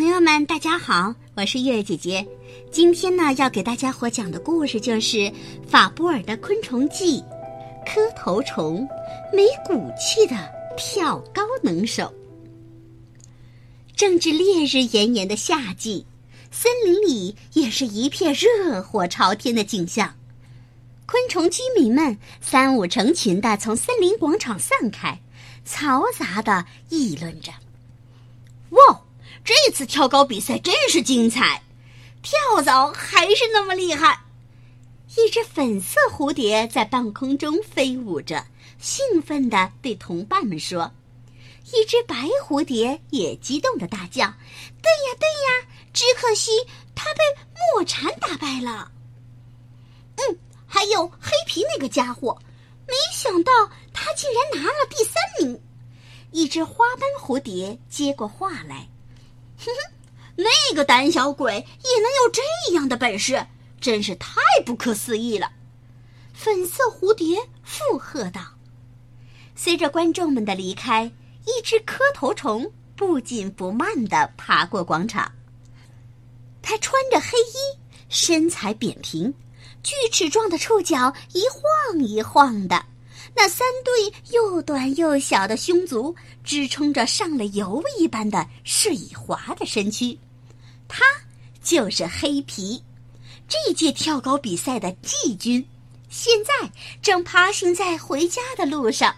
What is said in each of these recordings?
朋友们，大家好，我是月月姐姐。今天呢，要给大家伙讲的故事就是法布尔的《昆虫记》，磕头虫，没骨气的跳高能手。正值烈日炎炎的夏季，森林里也是一片热火朝天的景象。昆虫居民们三五成群的从森林广场散开，嘈杂的议论着：“哇！”这次跳高比赛真是精彩，跳蚤还是那么厉害。一只粉色蝴蝶在半空中飞舞着，兴奋地对同伴们说：“一只白蝴蝶也激动地大叫：‘对呀，对呀！只可惜它被墨蝉打败了。’嗯，还有黑皮那个家伙，没想到他竟然拿了第三名。”一只花斑蝴蝶接过话来。哼哼，那个胆小鬼也能有这样的本事，真是太不可思议了。粉色蝴蝶附和道。随着观众们的离开，一只磕头虫不紧不慢地爬过广场。它穿着黑衣，身材扁平，锯齿状的触角一晃一晃的。那三对又短又小的胸足支撑着上了油一般的水滑的身躯，它就是黑皮，这届跳高比赛的季军，现在正爬行在回家的路上。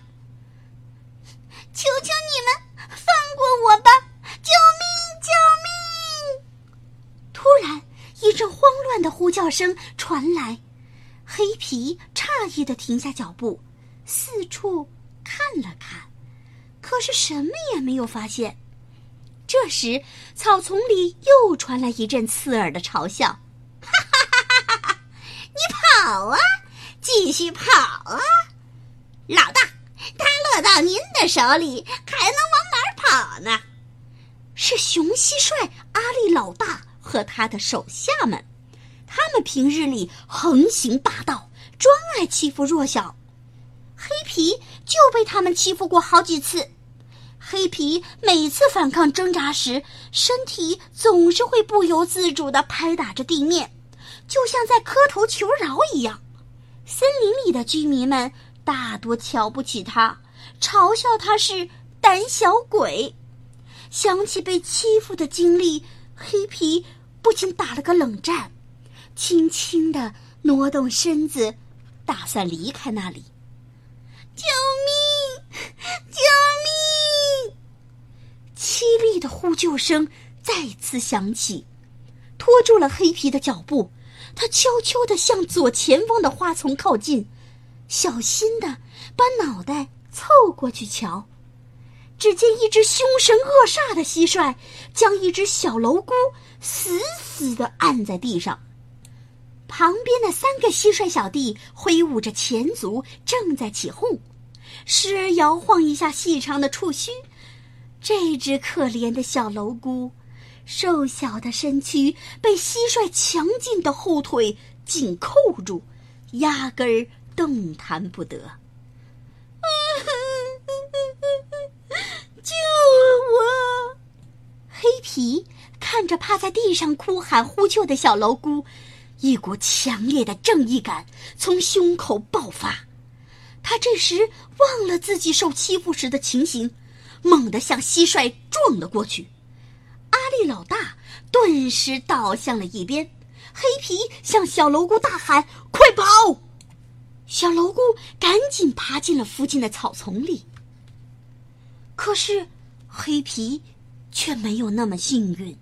求求你们放过我吧！救命！救命！突然，一阵慌乱的呼叫声传来，黑皮诧异的停下脚步。四处看了看，可是什么也没有发现。这时，草丛里又传来一阵刺耳的嘲笑：“哈哈哈哈哈！你跑啊，继续跑啊！老大，他落到您的手里，还能往哪儿跑呢？”是熊蟋蟀阿力老大和他的手下们，他们平日里横行霸道，专爱欺负弱小。皮就被他们欺负过好几次，黑皮每次反抗挣扎时，身体总是会不由自主地拍打着地面，就像在磕头求饶一样。森林里的居民们大多瞧不起他，嘲笑他是胆小鬼。想起被欺负的经历，黑皮不禁打了个冷战，轻轻地挪动身子，打算离开那里。救命！救命！凄厉的呼救声再次响起，拖住了黑皮的脚步。他悄悄地向左前方的花丛靠近，小心地把脑袋凑过去瞧。只见一只凶神恶煞的蟋蟀将一只小蝼蛄死死地按在地上。旁边的三个蟋蟀小弟挥舞着前足，正在起哄，时而摇晃一下细长的触须。这只可怜的小蝼蛄，瘦小的身躯被蟋蟀强劲的后腿紧扣住，压根儿动弹不得。救我！黑皮看着趴在地上哭喊呼救的小蝼蛄。一股强烈的正义感从胸口爆发，他这时忘了自己受欺负时的情形，猛地向蟋蟀撞了过去。阿力老大顿时倒向了一边，黑皮向小蝼蛄大喊：“快跑！”小蝼蛄赶紧爬进了附近的草丛里。可是，黑皮却没有那么幸运。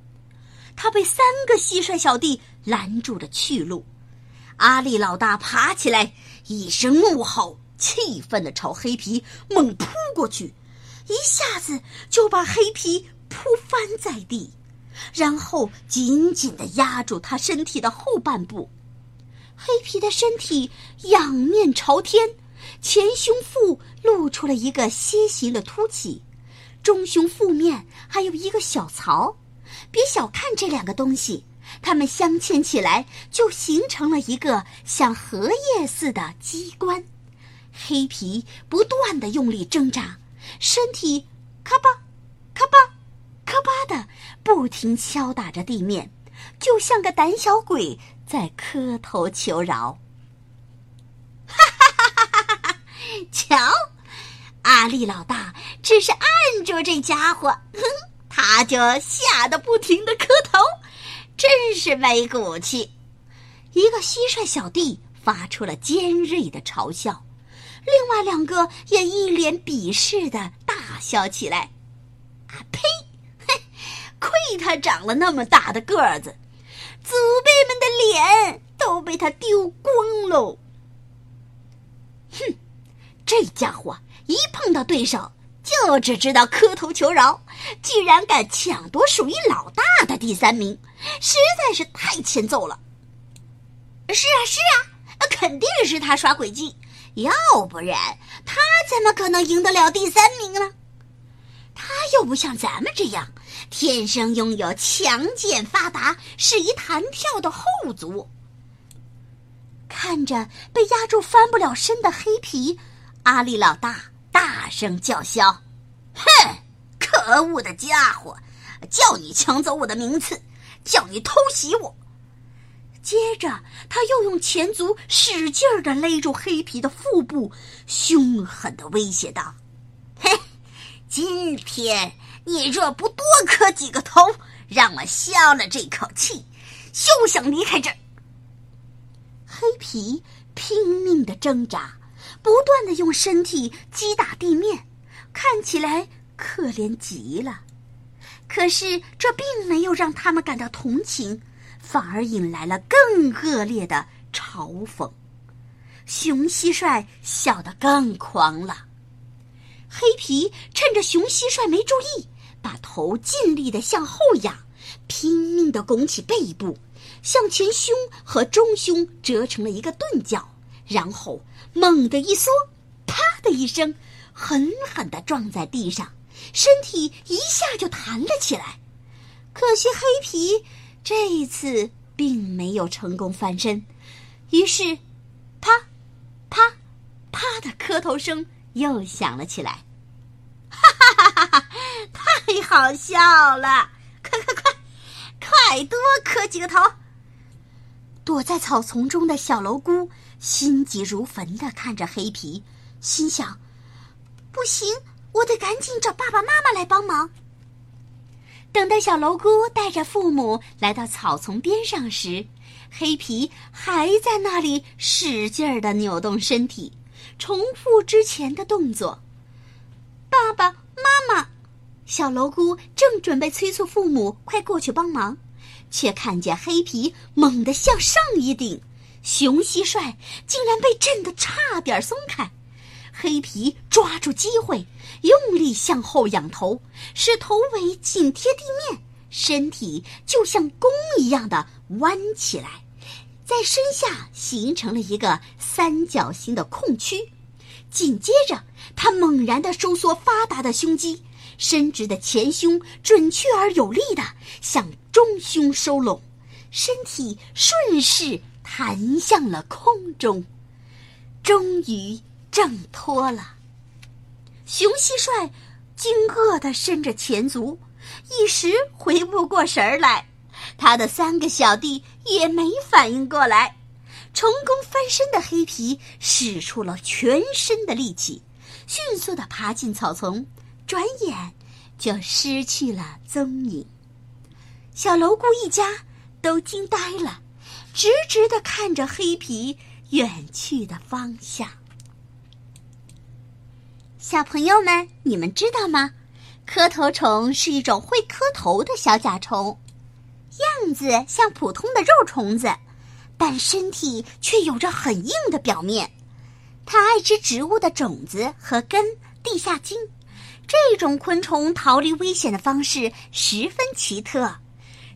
他被三个蟋蟀小弟拦住了去路，阿力老大爬起来，一声怒吼，气愤地朝黑皮猛扑过去，一下子就把黑皮扑翻在地，然后紧紧地压住他身体的后半部。黑皮的身体仰面朝天，前胸腹露出了一个楔形的凸起，中胸腹面还有一个小槽。别小看这两个东西，它们镶嵌起来就形成了一个像荷叶似的机关。黑皮不断的用力挣扎，身体咔吧、咔吧、咔咔吧的不停敲打着地面，就像个胆小鬼在磕头求饶。哈哈哈哈哈哈！瞧，阿力老大只是按住这家伙，哼，他就吓得不停的磕头，真是没骨气。一个蟋蟀小弟发出了尖锐的嘲笑，另外两个也一脸鄙视的大笑起来。啊呸！嘿，亏他长了那么大的个子，祖辈们的脸都被他丢光喽。哼，这家伙一碰到对手就只知道磕头求饶，居然敢抢夺属于老大的第三名，实在是太欠揍了。是啊，是啊，肯定是他耍诡计，要不然他怎么可能赢得了第三名呢？他又不像咱们这样，天生拥有强健发达、适宜弹跳的后足。看着被压住翻不了身的黑皮，阿力老大大声叫嚣：“哼，可恶的家伙！叫你抢走我的名次，叫你偷袭我！”接着，他又用前足使劲儿的勒住黑皮的腹部，凶狠的威胁道：“嘿，今天你若不多磕几个头，让我消了这口气，休想离开这儿！”黑皮拼命的挣扎，不断的用身体击打地面，看起来可怜极了。可是，这并没有让他们感到同情。反而引来了更恶劣的嘲讽，熊蟋蟀笑得更狂了。黑皮趁着熊蟋蟀没注意，把头尽力的向后仰，拼命的拱起背部，向前胸和中胸折成了一个钝角，然后猛地一缩，啪的一声，狠狠的撞在地上，身体一下就弹了起来。可惜黑皮。这一次并没有成功翻身，于是，啪，啪，啪的磕头声又响了起来。哈哈哈哈！太好笑了！快快快，快多磕几个头！躲在草丛中的小蝼蛄心急如焚的看着黑皮，心想：不行，我得赶紧找爸爸妈妈来帮忙。等待小蝼蛄带着父母来到草丛边上时，黑皮还在那里使劲儿的扭动身体，重复之前的动作。爸爸妈妈，小蝼蛄正准备催促父母快过去帮忙，却看见黑皮猛地向上一顶，熊蟋蟀竟然被震得差点松开。黑皮抓住机会，用力向后仰头，使头尾紧贴地面，身体就像弓一样的弯起来，在身下形成了一个三角形的空区。紧接着，他猛然的收缩发达的胸肌，伸直的前胸准确而有力的向中胸收拢，身体顺势弹向了空中，终于。挣脱了，熊蟋蟀惊愕地伸着前足，一时回不过神儿来。他的三个小弟也没反应过来。成功翻身的黑皮使出了全身的力气，迅速地爬进草丛，转眼就失去了踪影。小蝼蛄一家都惊呆了，直直地看着黑皮远去的方向。小朋友们，你们知道吗？磕头虫是一种会磕头的小甲虫，样子像普通的肉虫子，但身体却有着很硬的表面。它爱吃植物的种子和根、地下茎。这种昆虫逃离危险的方式十分奇特。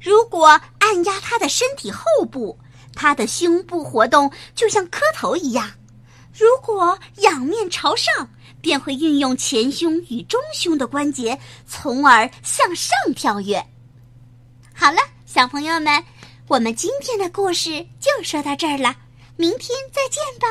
如果按压它的身体后部，它的胸部活动就像磕头一样；如果仰面朝上，便会运用前胸与中胸的关节，从而向上跳跃。好了，小朋友们，我们今天的故事就说到这儿了，明天再见吧。